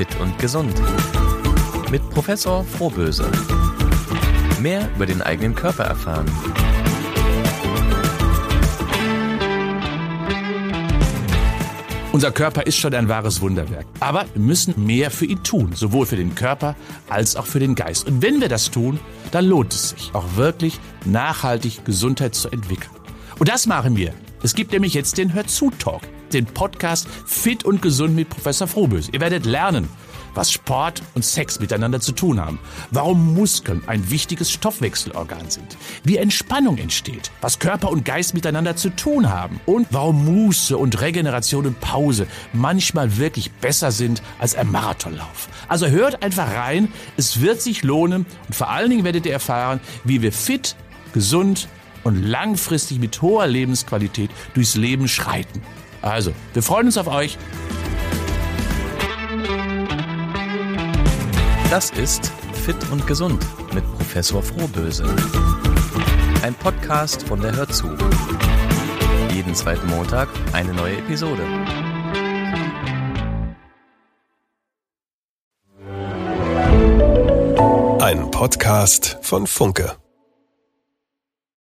Fit und Gesund mit Professor Frohböse. Mehr über den eigenen Körper erfahren. Unser Körper ist schon ein wahres Wunderwerk. Aber wir müssen mehr für ihn tun, sowohl für den Körper als auch für den Geist. Und wenn wir das tun, dann lohnt es sich, auch wirklich nachhaltig Gesundheit zu entwickeln. Und das machen wir. Es gibt nämlich jetzt den Den Podcast Fit und Gesund mit Professor Frohböse. Ihr werdet lernen, was Sport und Sex miteinander zu tun haben, warum Muskeln ein wichtiges Stoffwechselorgan sind, wie Entspannung entsteht, was Körper und Geist miteinander zu tun haben und warum Muße und Regeneration und Pause manchmal wirklich besser sind als ein Marathonlauf. Also hört einfach rein, es wird sich lohnen und vor allen Dingen werdet ihr erfahren, wie wir fit, gesund und langfristig mit hoher Lebensqualität durchs Leben schreiten. Also, wir freuen uns auf euch. Das ist Fit und Gesund mit Professor Frohböse. Ein Podcast von der Hörzu. Jeden zweiten Montag eine neue Episode. Ein Podcast von Funke.